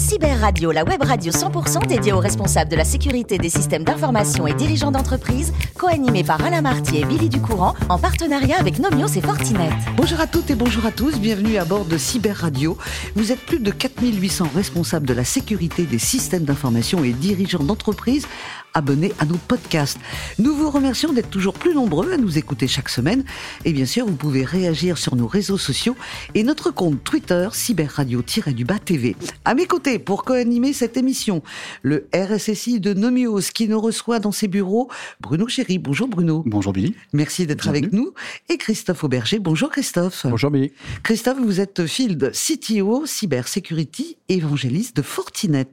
Cyber Radio, la web radio 100% dédiée aux responsables de la sécurité des systèmes d'information et dirigeants d'entreprise, co-animée par Alain Marty et Billy Ducourant, en partenariat avec Nomios et Fortinet. Bonjour à toutes et bonjour à tous, bienvenue à bord de Cyber Radio. Vous êtes plus de 4800 responsables de la sécurité des systèmes d'information et dirigeants d'entreprise abonnés à nos podcasts. Nous vous remercions d'être toujours plus nombreux à nous écouter chaque semaine. Et bien sûr, vous pouvez réagir sur nos réseaux sociaux et notre compte Twitter, cyberradio-du-bas TV. À mes côtés, pour co-animer cette émission, le RSSI de Nomios qui nous reçoit dans ses bureaux, Bruno Chéry. Bonjour Bruno. Bonjour Billy. Merci d'être avec nous. Et Christophe Auberger. Bonjour Christophe. Bonjour Billy. Christophe, vous êtes Field CTO Cybersecurity évangéliste de Fortinet.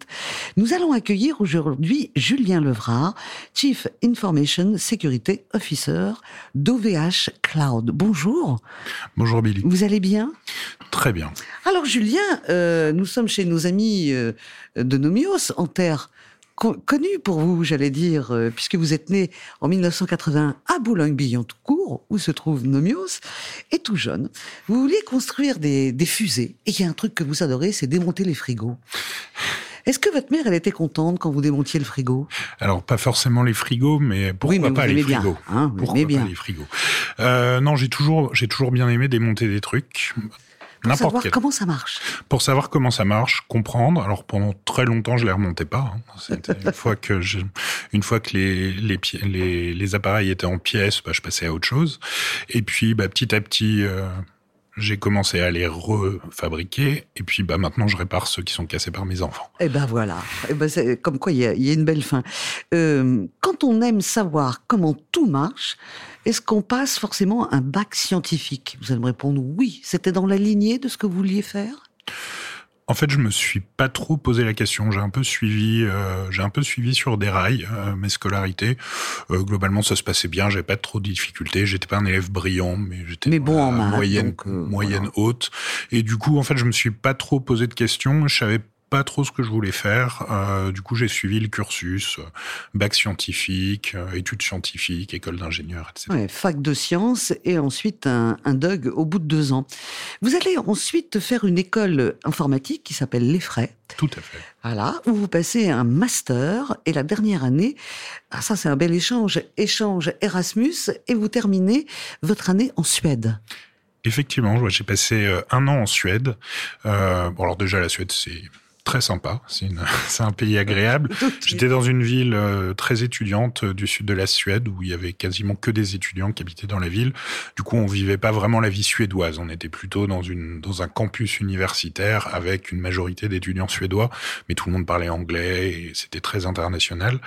Nous allons accueillir aujourd'hui Julien Levra Chief Information Security Officer d'OVH Cloud. Bonjour. Bonjour Billy. Vous allez bien? Très bien. Alors Julien, euh, nous sommes chez nos amis euh, de Nomios en terre connue pour vous, j'allais dire, euh, puisque vous êtes né en 1980 à Boulogne-Billancourt, où se trouve Nomios, et tout jeune, vous vouliez construire des, des fusées. Et il y a un truc que vous adorez, c'est démonter les frigos. Est-ce que votre mère, elle était contente quand vous démontiez le frigo? Alors, pas forcément les frigos, mais pourquoi pas les frigos? hein, Pourquoi bien. pas les frigos? Non, j'ai toujours, j'ai toujours bien aimé démonter des trucs. Pour savoir comment ça marche. Pour savoir comment ça marche, comprendre. Alors pendant très longtemps, je les remontais pas. Hein. une fois que je, une fois que les les, les, les appareils étaient en pièces, bah, je passais à autre chose. Et puis bah, petit à petit. Euh, j'ai commencé à les refabriquer et puis bah maintenant je répare ceux qui sont cassés par mes enfants. Et eh ben voilà, et eh ben comme quoi il y a, y a, une belle fin. Euh, quand on aime savoir comment tout marche, est-ce qu'on passe forcément un bac scientifique? Vous allez me répondre oui. C'était dans la lignée de ce que vous vouliez faire? En fait, je me suis pas trop posé la question. J'ai un peu suivi, euh, j'ai un peu suivi sur des rails euh, mes scolarités. Euh, globalement, ça se passait bien. J'avais pas trop de difficultés. J'étais pas un élève brillant, mais j'étais mais bon en moyenne, donc, euh, moyenne haute. Et du coup, en fait, je me suis pas trop posé de questions. Je savais pas trop ce que je voulais faire. Euh, du coup, j'ai suivi le cursus, euh, bac scientifique, euh, études scientifiques, école d'ingénieur, etc. Ouais, fac de sciences et ensuite un, un DUG au bout de deux ans. Vous allez ensuite faire une école informatique qui s'appelle l'EFRAY. Tout à fait. Voilà, où vous passez un master et la dernière année, ah ça c'est un bel échange, échange Erasmus et vous terminez votre année en Suède. Effectivement, j'ai passé un an en Suède. Euh, bon alors déjà la Suède c'est très sympa. C'est un pays agréable. J'étais dans une ville euh, très étudiante euh, du sud de la Suède où il y avait quasiment que des étudiants qui habitaient dans la ville. Du coup, on vivait pas vraiment la vie suédoise. On était plutôt dans une dans un campus universitaire avec une majorité d'étudiants suédois, mais tout le monde parlait anglais et c'était très international.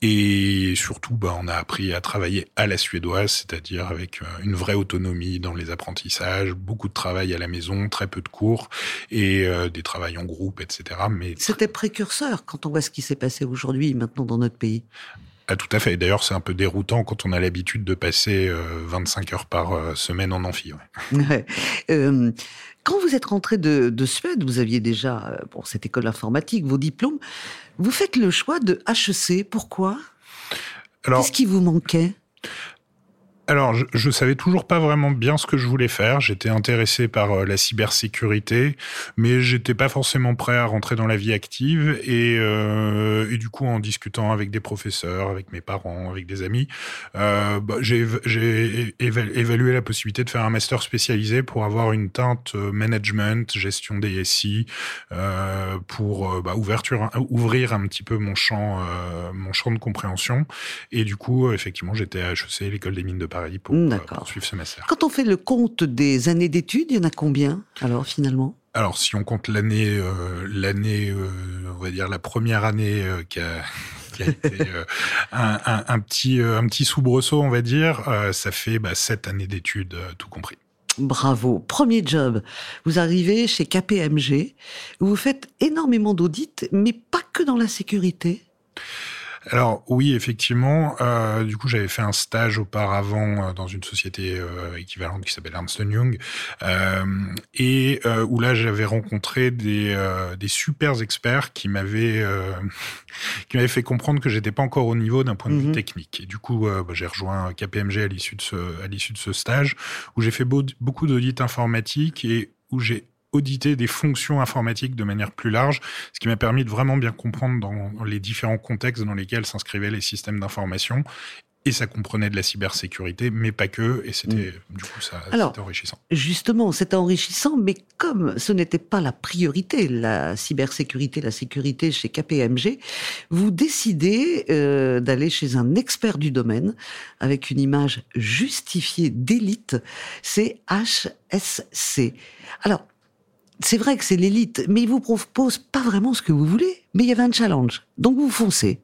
Et surtout, bah, on a appris à travailler à la suédoise, c'est-à-dire avec euh, une vraie autonomie dans les apprentissages, beaucoup de travail à la maison, très peu de cours et euh, des travails en groupe, etc. Mais c'était précurseur quand on voit ce qui s'est passé aujourd'hui, maintenant dans notre pays. Ah, tout à fait. D'ailleurs, c'est un peu déroutant quand on a l'habitude de passer 25 euh, heures par semaine en amphi. Ouais. ouais. Euh, quand vous êtes rentré de, de Suède, vous aviez déjà bon, cette école informatique, vos diplômes. Vous faites le choix de HEC. Pourquoi? Qu'est-ce qui vous manquait? Alors, je, je savais toujours pas vraiment bien ce que je voulais faire. J'étais intéressé par euh, la cybersécurité, mais j'étais pas forcément prêt à rentrer dans la vie active. Et, euh, et du coup, en discutant avec des professeurs, avec mes parents, avec des amis, euh, bah, j'ai évalué la possibilité de faire un master spécialisé pour avoir une teinte euh, management, gestion des SI, euh, pour bah, ouverture, ouvrir un petit peu mon champ, mon champ de compréhension. Et du coup, effectivement, j'étais à HEC, l'école des mines de Paris pour poursuivre ce master. Quand on fait le compte des années d'études, il y en a combien alors finalement? Alors, si on compte l'année, euh, l'année, euh, on va dire la première année euh, qui a, qui a été un, un, un, petit, un petit soubresaut, on va dire, ça fait bah, sept années d'études, tout compris. Bravo. Premier job. Vous arrivez chez KPMG, vous faites énormément d'audits, mais pas que dans la sécurité? Alors oui, effectivement. Euh, du coup, j'avais fait un stage auparavant euh, dans une société euh, équivalente qui s'appelle Ernst Young, et où là j'avais rencontré des, des super experts qui m'avaient qui m'avaient fait comprendre que j'étais pas encore au niveau d'un point de vue mm -hmm. technique. Et du coup, bah, j'ai rejoint KPMG à l'issue de ce à l'issue de ce stage où j'ai fait beau, beaucoup d'audits informatiques et où j'ai auditer des fonctions informatiques de manière plus large, ce qui m'a permis de vraiment bien comprendre dans les différents contextes dans lesquels s'inscrivaient les systèmes d'information et ça comprenait de la cybersécurité, mais pas que, et c'était mm. du coup ça, c'était enrichissant. Justement, c'était enrichissant, mais comme ce n'était pas la priorité, la cybersécurité, la sécurité chez KPMG, vous décidez euh, d'aller chez un expert du domaine avec une image justifiée d'élite, c'est HSC. Alors, c'est vrai que c'est l'élite, mais il vous propose pas vraiment ce que vous voulez, mais il y avait un challenge, donc vous foncez.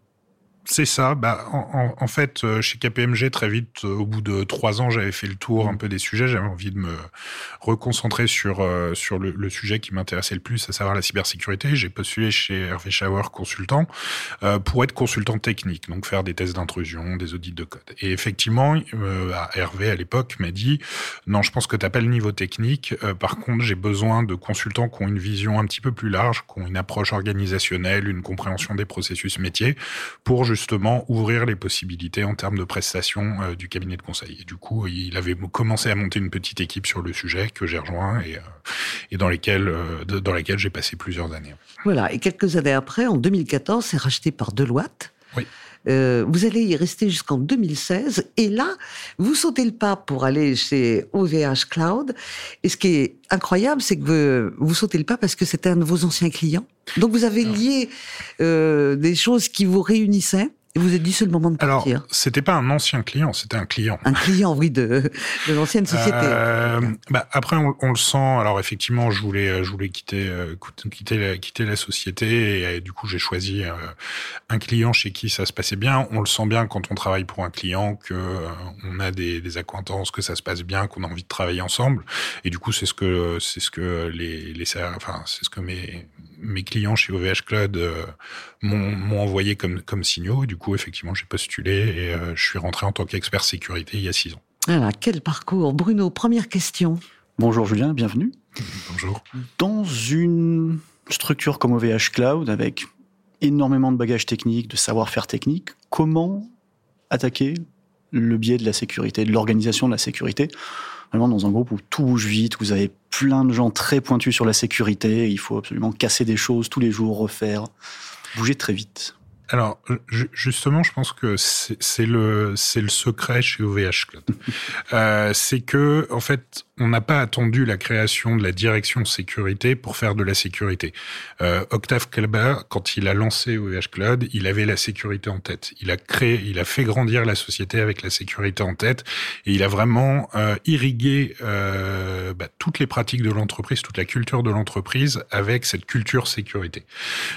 C'est ça. Bah, en, fait, euh, chez KPMG, très vite, euh, au bout de trois ans, j'avais fait le tour un peu des sujets. J'avais envie de me reconcentrer sur euh, sur le, sujet qui m'intéressait le plus, à savoir la cybersécurité. J'ai postulé chez Hervé Schauer consultant pour être consultant technique, donc faire des tests d'intrusion, des audits de code. Et effectivement, Hervé à l'époque m'a dit non, je pense que t'as pas le niveau technique. par contre, j'ai besoin de consultants qui ont une vision un petit peu plus large, qui ont une approche organisationnelle, une compréhension des processus métiers, pour justement ouvrir les possibilités en termes de prestations euh, du cabinet de conseil. Et du coup, il avait commencé à monter une petite équipe sur le sujet que j'ai rejoint et, euh, et dans lesquelles euh, dans lesquelles j'ai passé plusieurs années. Voilà. Et quelques années après, en 2014, c'est racheté par Deloitte. Oui. Euh, vous allez y rester jusqu'en 2016 et là, vous sautez le pas pour aller chez OVH Cloud. Et ce qui est incroyable, c'est que vous, vous sautez le pas parce que c'était un de vos anciens clients. Donc vous avez lié euh, des choses qui vous réunissaient. Et vous êtes dit c'est le moment de partir. Alors, c'était pas un ancien client, c'était un client. Un client, oui, de, de l'ancienne société. Euh, bah, après, on, on, le sent. Alors, effectivement, je voulais, je voulais quitter, euh, quitter, la, quitter la société, et, du coup, j'ai choisi euh, un client chez qui ça se passait bien. On le sent bien quand on travaille pour un client que euh, on a des, des acquaintances, que ça se passe bien, qu'on a envie de travailler ensemble. Et du coup, c'est ce que, c'est ce que les, les, enfin, c'est ce que mes mes clients chez OVH Cloud euh, m'ont envoyé comme, comme signaux. Et du coup, effectivement, j'ai postulé et euh, je suis rentré en tant qu'expert sécurité il y a six ans. Voilà, quel parcours. Bruno, première question. Bonjour Julien, bienvenue. Bonjour. Dans une structure comme OVH Cloud, avec énormément de bagages techniques, de savoir-faire technique, comment attaquer le biais de la sécurité, de l'organisation de la sécurité Vraiment dans un groupe où tout bouge vite, vous avez plein de gens très pointus sur la sécurité, il faut absolument casser des choses tous les jours, refaire, bouger très vite. Alors justement, je pense que c'est le le secret chez OVH Cloud. euh, c'est que en fait, on n'a pas attendu la création de la direction sécurité pour faire de la sécurité. Euh, Octave Kleber, quand il a lancé OVH Cloud, il avait la sécurité en tête. Il a créé, il a fait grandir la société avec la sécurité en tête, et il a vraiment euh, irrigué euh, bah, toutes les pratiques de l'entreprise, toute la culture de l'entreprise avec cette culture sécurité.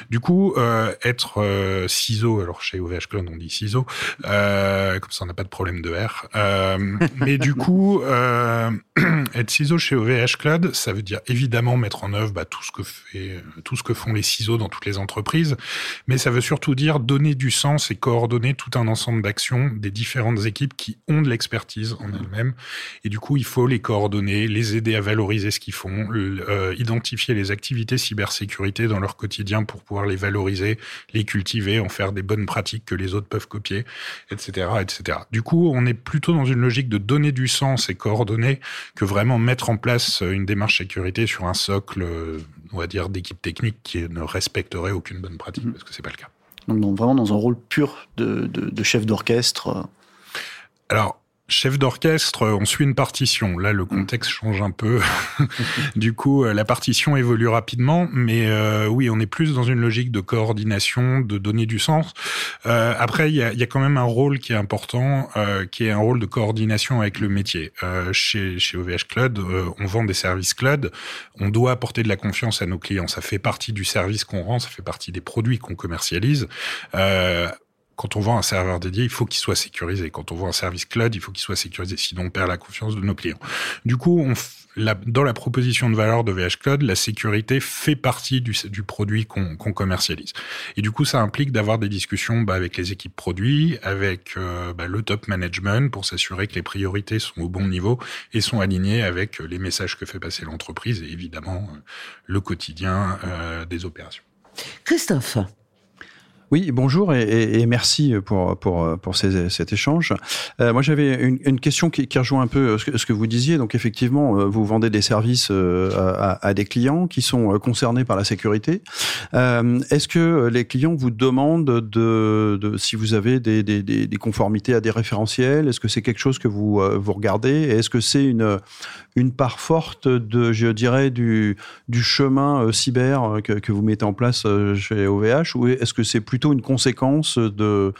Du coup, euh, être euh, CISO, alors chez OVH Cloud on dit CISO, euh, comme ça on n'a pas de problème de R. mais du coup être ciseau chez OVH Cloud, ça veut dire évidemment mettre en œuvre bah, tout ce que fait, tout ce que font les ciseaux dans toutes les entreprises, mais ça veut surtout dire donner du sens et coordonner tout un ensemble d'actions des différentes équipes qui ont de l'expertise en elles-mêmes. Et du coup, il faut les coordonner, les aider à valoriser ce qu'ils font, euh, identifier les activités cybersécurité dans leur quotidien pour pouvoir les valoriser, les cultiver, en faire des bonnes pratiques que les autres peuvent copier, etc., etc. Du coup, on est plutôt dans une logique de donner du sens et coordonner que vraiment mettre en place une démarche sécurité sur un socle, on va dire, d'équipe technique qui ne respecterait aucune bonne pratique, mmh. parce que c'est pas le cas. Donc, vraiment dans un rôle pur de, de, de chef d'orchestre. Alors, Chef d'orchestre, on suit une partition. Là, le mm. contexte change un peu. du coup, euh, la partition évolue rapidement, mais euh, oui, on est plus dans une logique de coordination, de donner du sens. Euh, après, il y a, y a, quand même un rôle qui est important, euh, qui est un rôle de coordination avec le métier. Euh, chez, chez OVH Cloud, on vend des services cloud. On doit apporter de la confiance à nos clients. Ça fait partie du service qu'on rend, ça fait partie des produits qu'on commercialise quand on vend un serveur dédié, il faut qu'il soit sécurisé. Quand on vend un service cloud, il faut qu'il soit sécurisé, sinon on perd la confiance de nos clients. Du coup, on la, dans la proposition de valeur de VH Cloud, la sécurité fait partie du, du produit qu'on commercialise. Et du coup, ça implique d'avoir des discussions bah, avec les équipes produits, avec euh, bah, le top management pour s'assurer que les priorités sont au bon niveau et sont alignées avec les messages que fait passer l'entreprise et évidemment euh, le quotidien euh, des opérations. Christophe Oui, bonjour et, merci pour, pour, pour cet échange. Euh, moi, j'avais une, question qui, rejoint un peu ce que, vous disiez. Donc, effectivement, euh, vous vendez des services euh, à, des clients qui sont concernés par la sécurité. Est-ce que les clients vous demandent de, si vous avez des, des, des, conformités à des référentiels? Est-ce que c'est quelque chose que vous, vous regardez? Est-ce que c'est une, une part forte de, je dirais, du, du chemin cyber que, que vous mettez en place chez OVH Ou est-ce que c'est plutôt une conséquence de,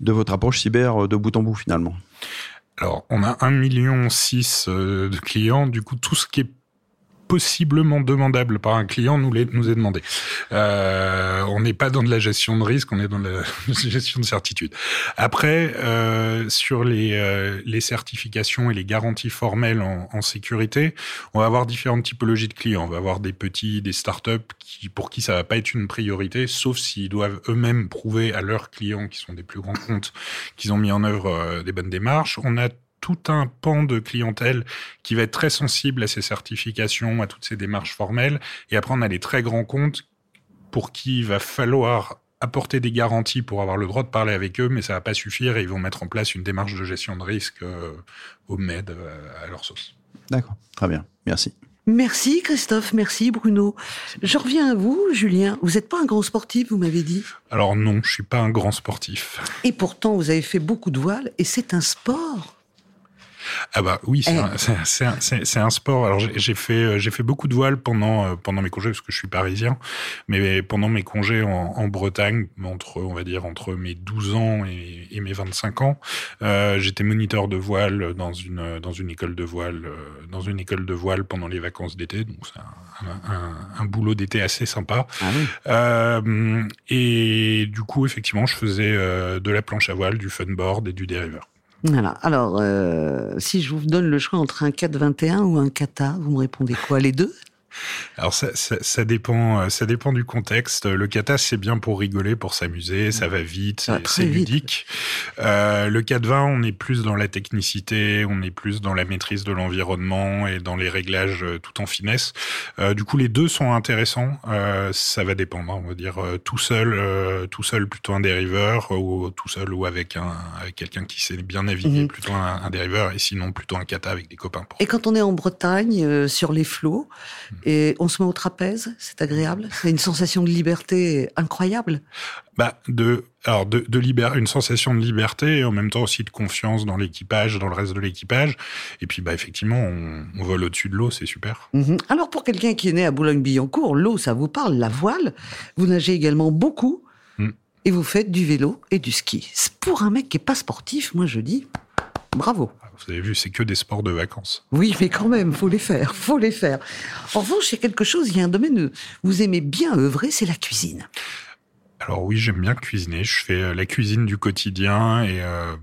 de votre approche cyber de bout en bout finalement? Alors, on a 1,6 million euh, de clients. Du coup, tout ce qui est possiblement demandable par un client nous, est, nous est demandé. Euh, on n'est pas dans de la gestion de risque, on est dans la gestion de certitude. Après, euh, sur les, euh, les certifications et les garanties formelles en, en, sécurité, on va avoir différentes typologies de clients. On va avoir des petits, des startups qui, pour qui ça va pas être une priorité, sauf s'ils doivent eux-mêmes prouver à leurs clients, qui sont des plus grands comptes, qu'ils ont mis en œuvre des bonnes démarches. On a tout un pan de clientèle qui va être très sensible à ces certifications, à toutes ces démarches formelles. Et après, on a les très grands comptes pour qui il va falloir apporter des garanties pour avoir le droit de parler avec eux, mais ça va pas suffire et ils vont mettre en place une démarche de gestion de risque euh, au MED euh, à leur sauce. D'accord, très bien, merci. Merci Christophe, merci Bruno. Je reviens à vous, Julien. Vous n'êtes pas un grand sportif, vous m'avez dit. Alors non, je suis pas un grand sportif. Et pourtant, vous avez fait beaucoup de voile et c'est un sport. Ah bah oui, c'est eh. un, un, sport. Alors j'ai fait euh, j'ai fait beaucoup de voile pendant euh, pendant mes congés parce que je suis parisien, mais pendant mes congés en, Bretagne, entre on va dire entre mes 12 ans et, mes 25 ans, euh, j'étais moniteur de voile dans une dans une école de voile dans une école de voile pendant les vacances d'été. Donc c'est un, un, boulot d'été assez sympa. Ah et du coup effectivement, je faisais de la planche à voile, du funboard et du dériveur. Voilà. Alors, euh, si je vous donne le choix entre un 421 ou un kata, vous me répondez quoi Les deux? Alors ça, ça, ça, dépend, euh, ça dépend du contexte. Le kata c'est bien pour rigoler, pour s'amuser, ça va vite, c'est ludique. Euh, le 420, on est plus dans la technicité, on est plus dans la maîtrise de l'environnement et dans les réglages euh, tout en finesse. Euh, du coup, les deux sont intéressants. Euh, ça va dépendre. On va dire tout seul, tout seul plutôt un dériveur ou tout seul ou avec un avec quelqu'un qui sait bien naviguer mhm. plutôt un, un, dériveur et sinon plutôt un kata avec des copains. Et quand on est en Bretagne sur les flots. Mhm et on se met au trapèze, c'est agréable. C'est une sensation de liberté incroyable. Bah de alors de, de une sensation de liberté et en même temps aussi de confiance dans l'équipage, dans le reste de l'équipage. Et puis bah effectivement, on, on vole au-dessus de l'eau, c'est super. Mhm. Alors pour quelqu'un qui est né à Boulogne-Billancourt, l'eau, ça vous parle, la voile. Vous nagez également beaucoup mm. et vous faites du vélo et du ski. Pour un mec qui est pas sportif, moi je dis bravo. Vous avez vu, c'est que des sports de vacances. Oui, mais quand même, faut les faire, faut les faire. En revanche, il y a quelque chose, il y a un domaine où vous aimez bien œuvrer, c'est la cuisine. Alors oui, j'aime bien cuisiner. Je fais euh, la cuisine du quotidien et euh,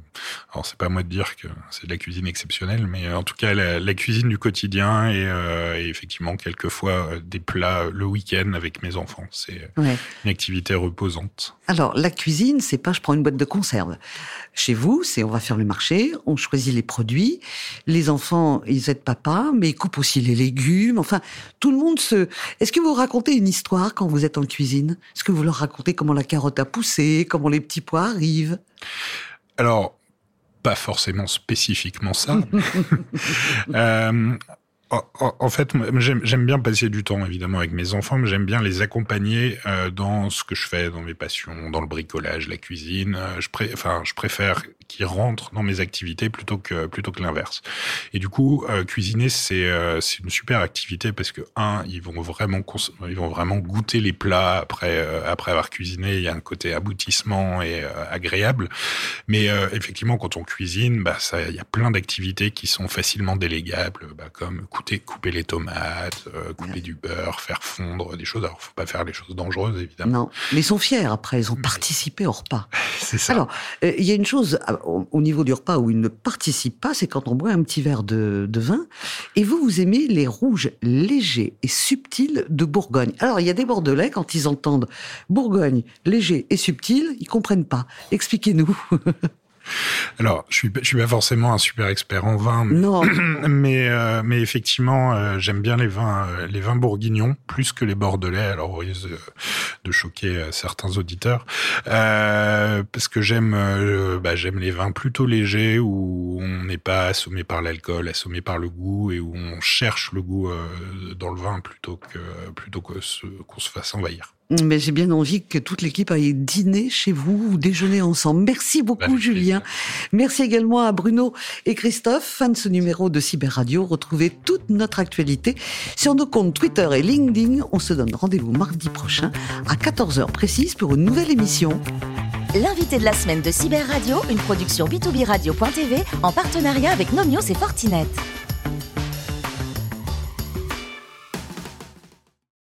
alors c'est pas à moi de dire que c'est de la cuisine exceptionnelle, mais euh, en tout cas la, cuisine du quotidien et, euh, et effectivement quelquefois des plats le week-end avec mes enfants. C'est une activité reposante. Alors la cuisine, c'est pas je prends une boîte de conserve. Chez vous, c'est on va faire le marché, on choisit les produits. Les enfants, ils aident papa, mais ils coupent aussi les légumes. Enfin, tout le monde se. Est-ce que vous racontez une histoire quand vous êtes en cuisine? Est-ce que vous leur racontez comment la carotte a poussé, comment les petits pois arrivent Alors, pas forcément spécifiquement ça. euh, en fait, j'aime bien passer du temps évidemment avec mes enfants, mais j'aime bien les accompagner euh, dans ce que je fais, dans mes passions, dans le bricolage, la cuisine. Euh, je, pré enfin, je préfère qu'ils rentrent dans mes activités plutôt que plutôt que l'inverse. Et du coup, euh, cuisiner c'est euh, une super activité parce que un, ils vont vraiment ils vont vraiment goûter les plats après euh, après avoir cuisiné. Il y a un côté aboutissement et agréable. Mais effectivement, quand on cuisine, bah il y a plein d'activités qui sont facilement délégables, bah, comme couper couper les tomates, couper du beurre, faire fondre des choses. Alors, faut pas faire les choses dangereuses évidemment. Non, mais ils sont fiers après. Ils ont participé au repas. C'est ça. Alors, il y a une chose ah, au, niveau du repas où il ne participe pas, c'est quand on boit un petit verre de, vin. Et vous, vous aimez les rouges légers et subtils de Bourgogne. Alors, il y a des Bordelais, quand ils entendent Bourgogne léger et subtil, ils comprennent pas. Expliquez-nous. Alors, je suis, je suis pas forcément un super expert en vin, mais, Non. mais, euh, mais effectivement, euh, j'aime bien les vins, euh, les vins bourguignons plus que les bordelais. Alors, au risque de, choquer certains auditeurs, parce que j'aime, bah, j'aime les vins plutôt légers où on n'est pas assommé par l'alcool, assommé par le goût et où on cherche le goût dans le vin plutôt que plutôt que qu'on se fasse envahir. Mais j'ai bien envie que toute l'équipe aille dîner chez vous ou déjeuner ensemble. Merci beaucoup, Julien. Merci également à Bruno et Christophe. Fin de ce numéro de Cyber Radio. Retrouvez toute notre actualité sur nos comptes Twitter et LinkedIn. On se donne rendez-vous mardi prochain à 14h précise pour une nouvelle émission. L'invité de la semaine de Cyber Radio, une production b2b radio.tv en partenariat avec Nomios et Fortinet.